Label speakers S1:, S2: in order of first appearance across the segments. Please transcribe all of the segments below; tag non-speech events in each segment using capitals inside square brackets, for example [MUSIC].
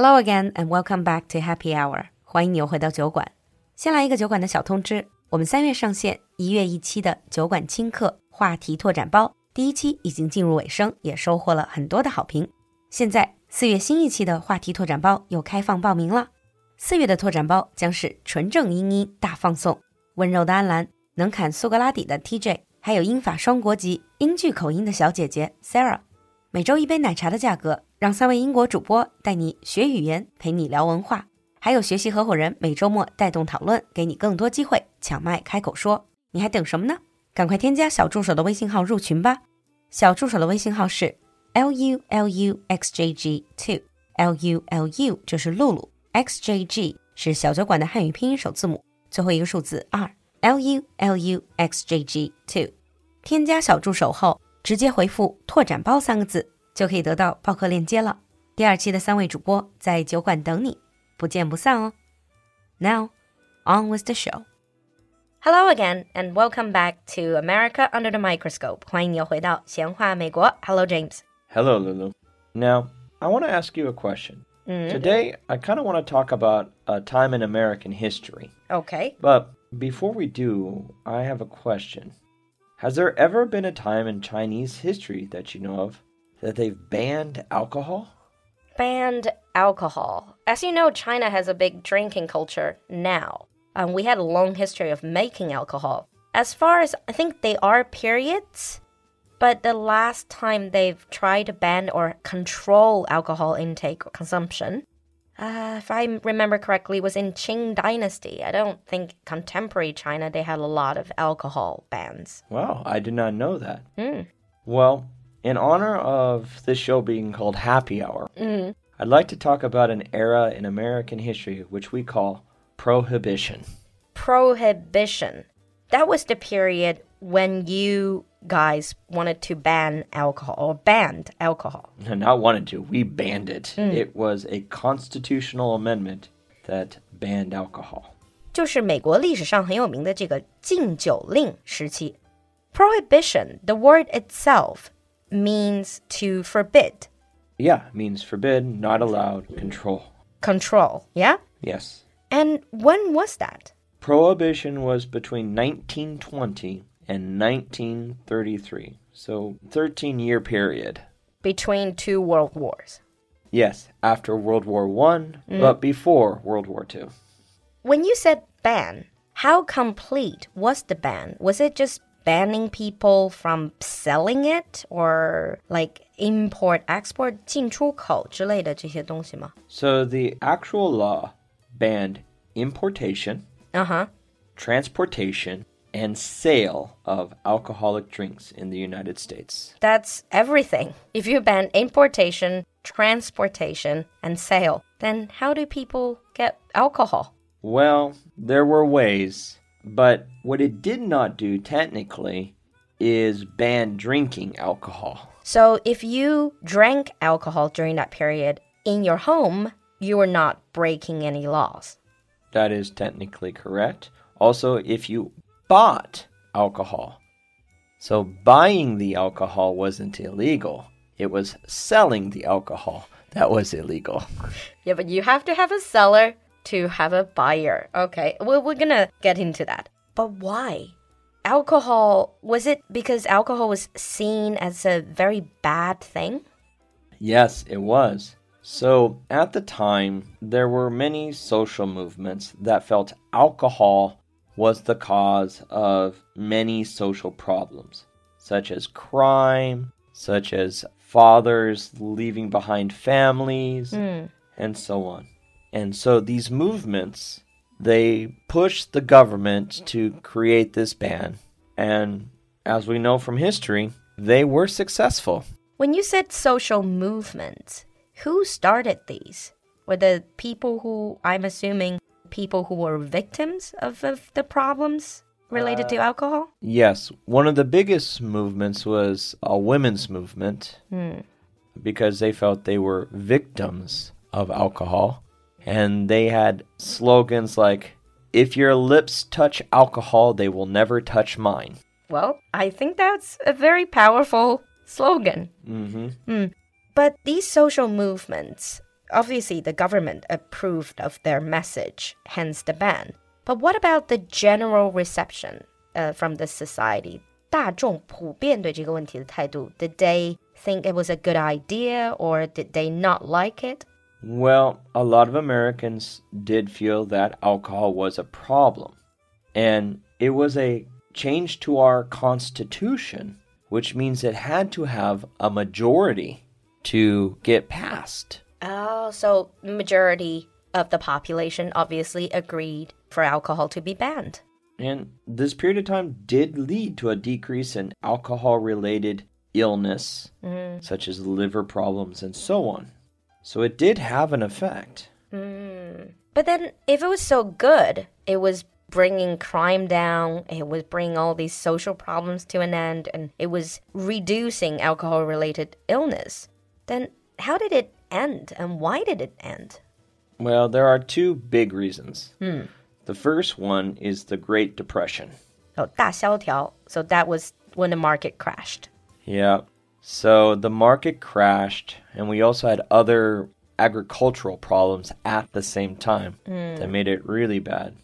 S1: Hello again and welcome back to Happy Hour。欢迎你又回到酒馆。先来一个酒馆的小通知：我们三月上线，一月一期的酒馆轻课话题拓展包，第一期已经进入尾声，也收获了很多的好评。现在四月新一期的话题拓展包又开放报名了。四月的拓展包将是纯正英音大放送，温柔的安澜，能侃苏格拉底的 TJ，还有英法双国籍英剧口音的小姐姐 Sarah。每周一杯奶茶的价格，让三位英国主播带你学语言，陪你聊文化，还有学习合伙人每周末带动讨论，给你更多机会抢麦开口说。你还等什么呢？赶快添加小助手的微信号入群吧。小助手的微信号是 l u l u x j g two，l u l u 就是露露，x j g 是小酒馆的汉语拼音首字母，最后一个数字二，l u l u x j g two。添加小助手后。直接回复“拓展包”三个字，就可以得到报课链接了。第二期的三位主播在酒馆等你，不见不散哦。Now, on with the show. Hello again, and welcome back to America Under the Microscope. 欢迎你又回到闲话美国。Hello, James.
S2: Hello, Lulu. Now, I want to ask you a question.
S1: Mm.
S2: Today, I kind of want to talk about a time in American history.
S1: Okay.
S2: But before we do, I have a question. Has there ever been a time in Chinese history that you know of that they've banned alcohol?
S1: Banned alcohol. As you know, China has a big drinking culture now. Um, we had a long history of making alcohol. As far as I think they are periods, but the last time they've tried to ban or control alcohol intake or consumption uh, if I remember correctly, was in Qing Dynasty. I don't think contemporary China they had a lot of alcohol bans.
S2: Wow, I did not know that.
S1: Mm.
S2: Well, in honor of this show being called Happy Hour,
S1: mm.
S2: I'd like to talk about an era in American history which we call Prohibition.
S1: Prohibition. That was the period when you guys wanted to ban alcohol or banned alcohol.
S2: Not wanted to, we banned it.
S1: Mm.
S2: It was a constitutional amendment that banned alcohol.
S1: 就是美国历史上很有名的这个禁酒令时期。Prohibition, the word itself means to forbid.
S2: Yeah, means forbid, not allowed, control.
S1: Control, yeah?
S2: Yes.
S1: And when was that?
S2: Prohibition was between 1920 and 1933. So 13 year period.
S1: Between two world wars.
S2: Yes, after World War One, mm. but before World War Two.
S1: When you said ban, how complete was the ban? Was it just banning people from selling it or like import export 进出口之类的这些东西吗?
S2: So the actual law banned importation,
S1: Uh-huh.
S2: transportation, and sale of alcoholic drinks in the United States.
S1: That's everything. If you ban importation, transportation, and sale, then how do people get alcohol?
S2: Well, there were ways, but what it did not do technically is ban drinking alcohol.
S1: So if you drank alcohol during that period in your home, you were not breaking any laws.
S2: That is technically correct. Also, if you bought alcohol. So buying the alcohol wasn't illegal. It was selling the alcohol that was illegal.
S1: Yeah, but you have to have a seller to have a buyer. Okay, well, we're gonna get into that. But why? Alcohol, was it because alcohol was seen as a very bad thing?
S2: Yes, it was. So at the time, there were many social movements that felt alcohol was the cause of many social problems, such as crime, such as fathers leaving behind families, hmm. and so on. And so these movements, they pushed the government to create this ban. And as we know from history, they were successful.
S1: When you said social movements, who started these? Were the people who, I'm assuming, people who were victims of, of the problems related to uh, alcohol?
S2: Yes, one of the biggest movements was a women's movement hmm. because they felt they were victims of alcohol. And they had slogans like, if your lips touch alcohol, they will never touch mine.
S1: Well, I think that's a very powerful slogan.
S2: hmm
S1: But these social movements, obviously the government approved of their message, hence the ban. But what about the general reception uh, from the society? 大众普遍对这个问题的态度, did they think it was a good idea or did they not like it?
S2: Well, a lot of Americans did feel that alcohol was a problem. And it was a change to our constitution, which means it had to have a majority to get passed.
S1: Oh, so majority of the population obviously agreed for alcohol to be banned.
S2: And this period of time did lead to a decrease in alcohol related illness, mm. such as liver problems and so on. So it did have an effect.
S1: Mm. But then, if it was so good, it was bringing crime down, it was bringing all these social problems to an end, and it was reducing alcohol related illness, then how did it end and why did it end?
S2: Well, there are two big reasons. Hmm. The first one is the Great Depression.
S1: Oh, 大萧条. So that was when the market crashed.
S2: Yeah. so the market crashed, and we also had other agricultural problems at the same time mm. that made it really bad.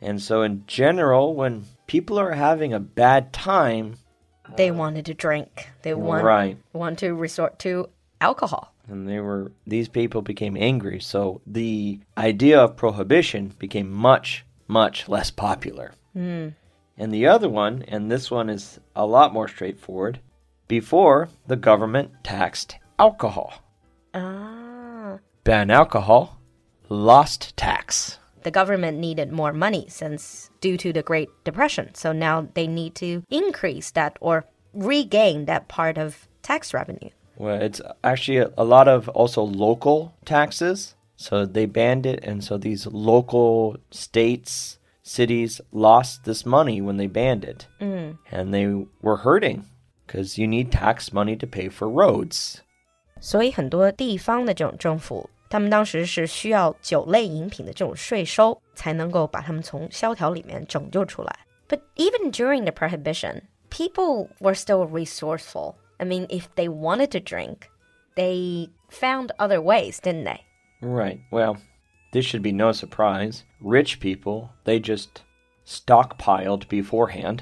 S2: And so, in general, when people are having a bad time,
S1: they wanted to drink. They want, right. want to resort to alcohol
S2: and they were these people became angry so the idea of prohibition became much much less popular mm. and the other one and this one is a lot more straightforward before the government taxed alcohol ah. ban alcohol lost tax
S1: the government needed more money since due to the great depression so now they need to increase that or regain that part of tax revenue
S2: well, it's actually a, a lot of also local taxes. So they banned it, and so these local states, cities lost this money when they banned it. Mm. And they were hurting because you need tax money to pay for roads.
S1: 所以很多地方的这种政府，他们当时是需要酒类饮品的这种税收，才能够把他们从萧条里面拯救出来。But even during the prohibition, people were still resourceful. I mean, if they wanted to drink, they found other ways, didn't they?
S2: Right. Well, this should be no surprise. Rich people, they just stockpiled beforehand.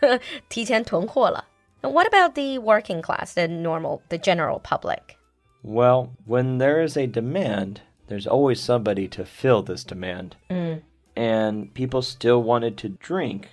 S2: [LAUGHS]
S1: 提前囤货了. And what about the working class, the normal, the general public?
S2: Well, when there is a demand, there's always somebody to fill this demand. Mm. And people still wanted to drink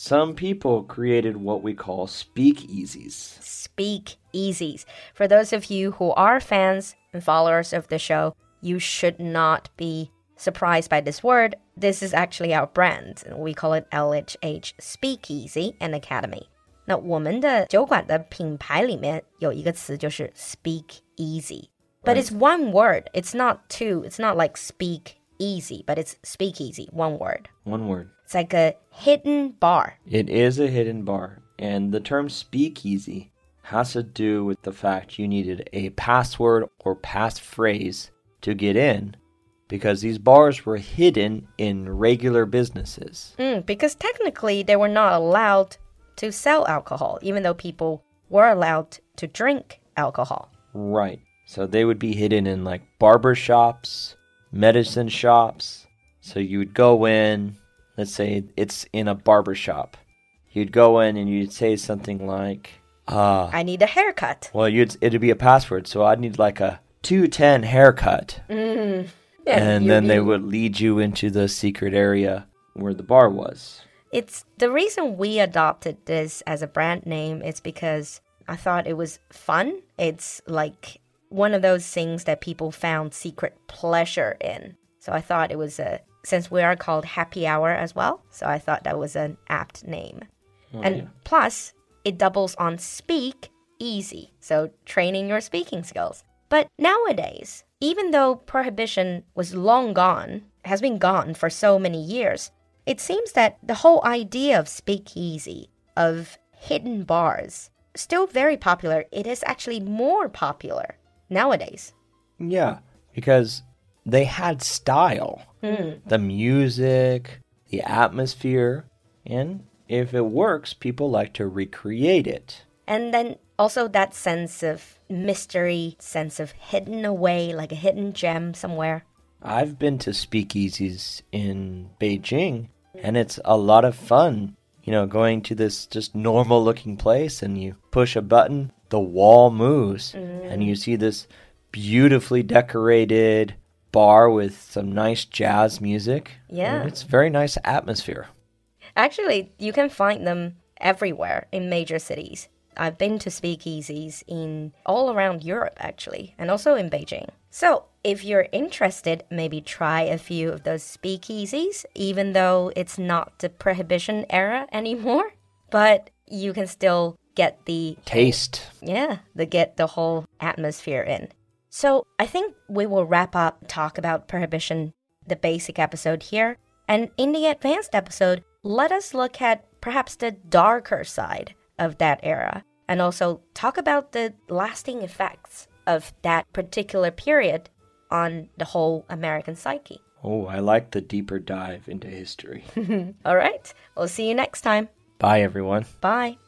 S2: some people created what we call speakeasies.
S1: Speakeasies. For those of you who are fans and followers of the show, you should not be surprised by this word. This is actually our brand. And we call it LHH Speakeasy and Academy. 那我们的酒馆的品牌里面有一个词就是 speak easy. But it's one word. It's not two. It's not like speak easy, but it's speak easy. One word.
S2: One word.
S1: It's like a hidden bar.
S2: It is a hidden bar. And the term speakeasy has to do with the fact you needed a password or passphrase to get in because these bars were hidden in regular businesses.
S1: Mm, because technically they were not allowed to sell alcohol, even though people were allowed to drink alcohol.
S2: Right. So they would be hidden in like barber shops, medicine shops. So you would go in, let's say it's in a barber shop. You'd go in and you'd say something like, uh,
S1: I need a haircut.
S2: Well, you'd, it'd be a password. So I'd need like a 210 haircut. Mm. Yeah, and then they would lead you into the secret area where the bar was.
S1: It's the reason we adopted this as a brand name is because I thought it was fun. It's like one of those things that people found secret pleasure in. So I thought it was a since we are called happy hour as well. So I thought that was an apt name. Oh, and yeah. plus, it doubles on speak easy. So training your speaking skills. But nowadays, even though prohibition was long gone, has been gone for so many years, it seems that the whole idea of speakeasy, of hidden bars, still very popular. It is actually more popular nowadays.
S2: Yeah, because they had style. Mm. The music, the atmosphere, and if it works, people like to recreate it.
S1: And then Also, that sense of mystery, sense of hidden away, like a hidden gem somewhere.
S2: I've been to speakeasies in Beijing, and it's a lot of fun. You know, going to this just normal looking place, and you push a button, the wall moves, mm-hmm. and you see this beautifully decorated bar with some nice jazz music.
S1: Yeah.
S2: And it's very nice atmosphere.
S1: Actually, you can find them everywhere in major cities. I've been to speakeasies in all around Europe, actually, and also in Beijing. So, if you're interested, maybe try a few of those speakeasies, even though it's not the prohibition era [LAUGHS] anymore. But you can still get the
S2: Taste.
S1: yeah, the get the whole atmosphere in. So I think we will wrap up talk about prohibition, the basic episode here, and in the advanced episode, let us look at perhaps the darker side of that era, and also talk about the lasting effects of that particular period on the whole American psyche.
S2: Oh, I like the deeper dive into history. [LAUGHS]
S1: All right, we'll see you next time.
S2: Bye, everyone.
S1: Bye.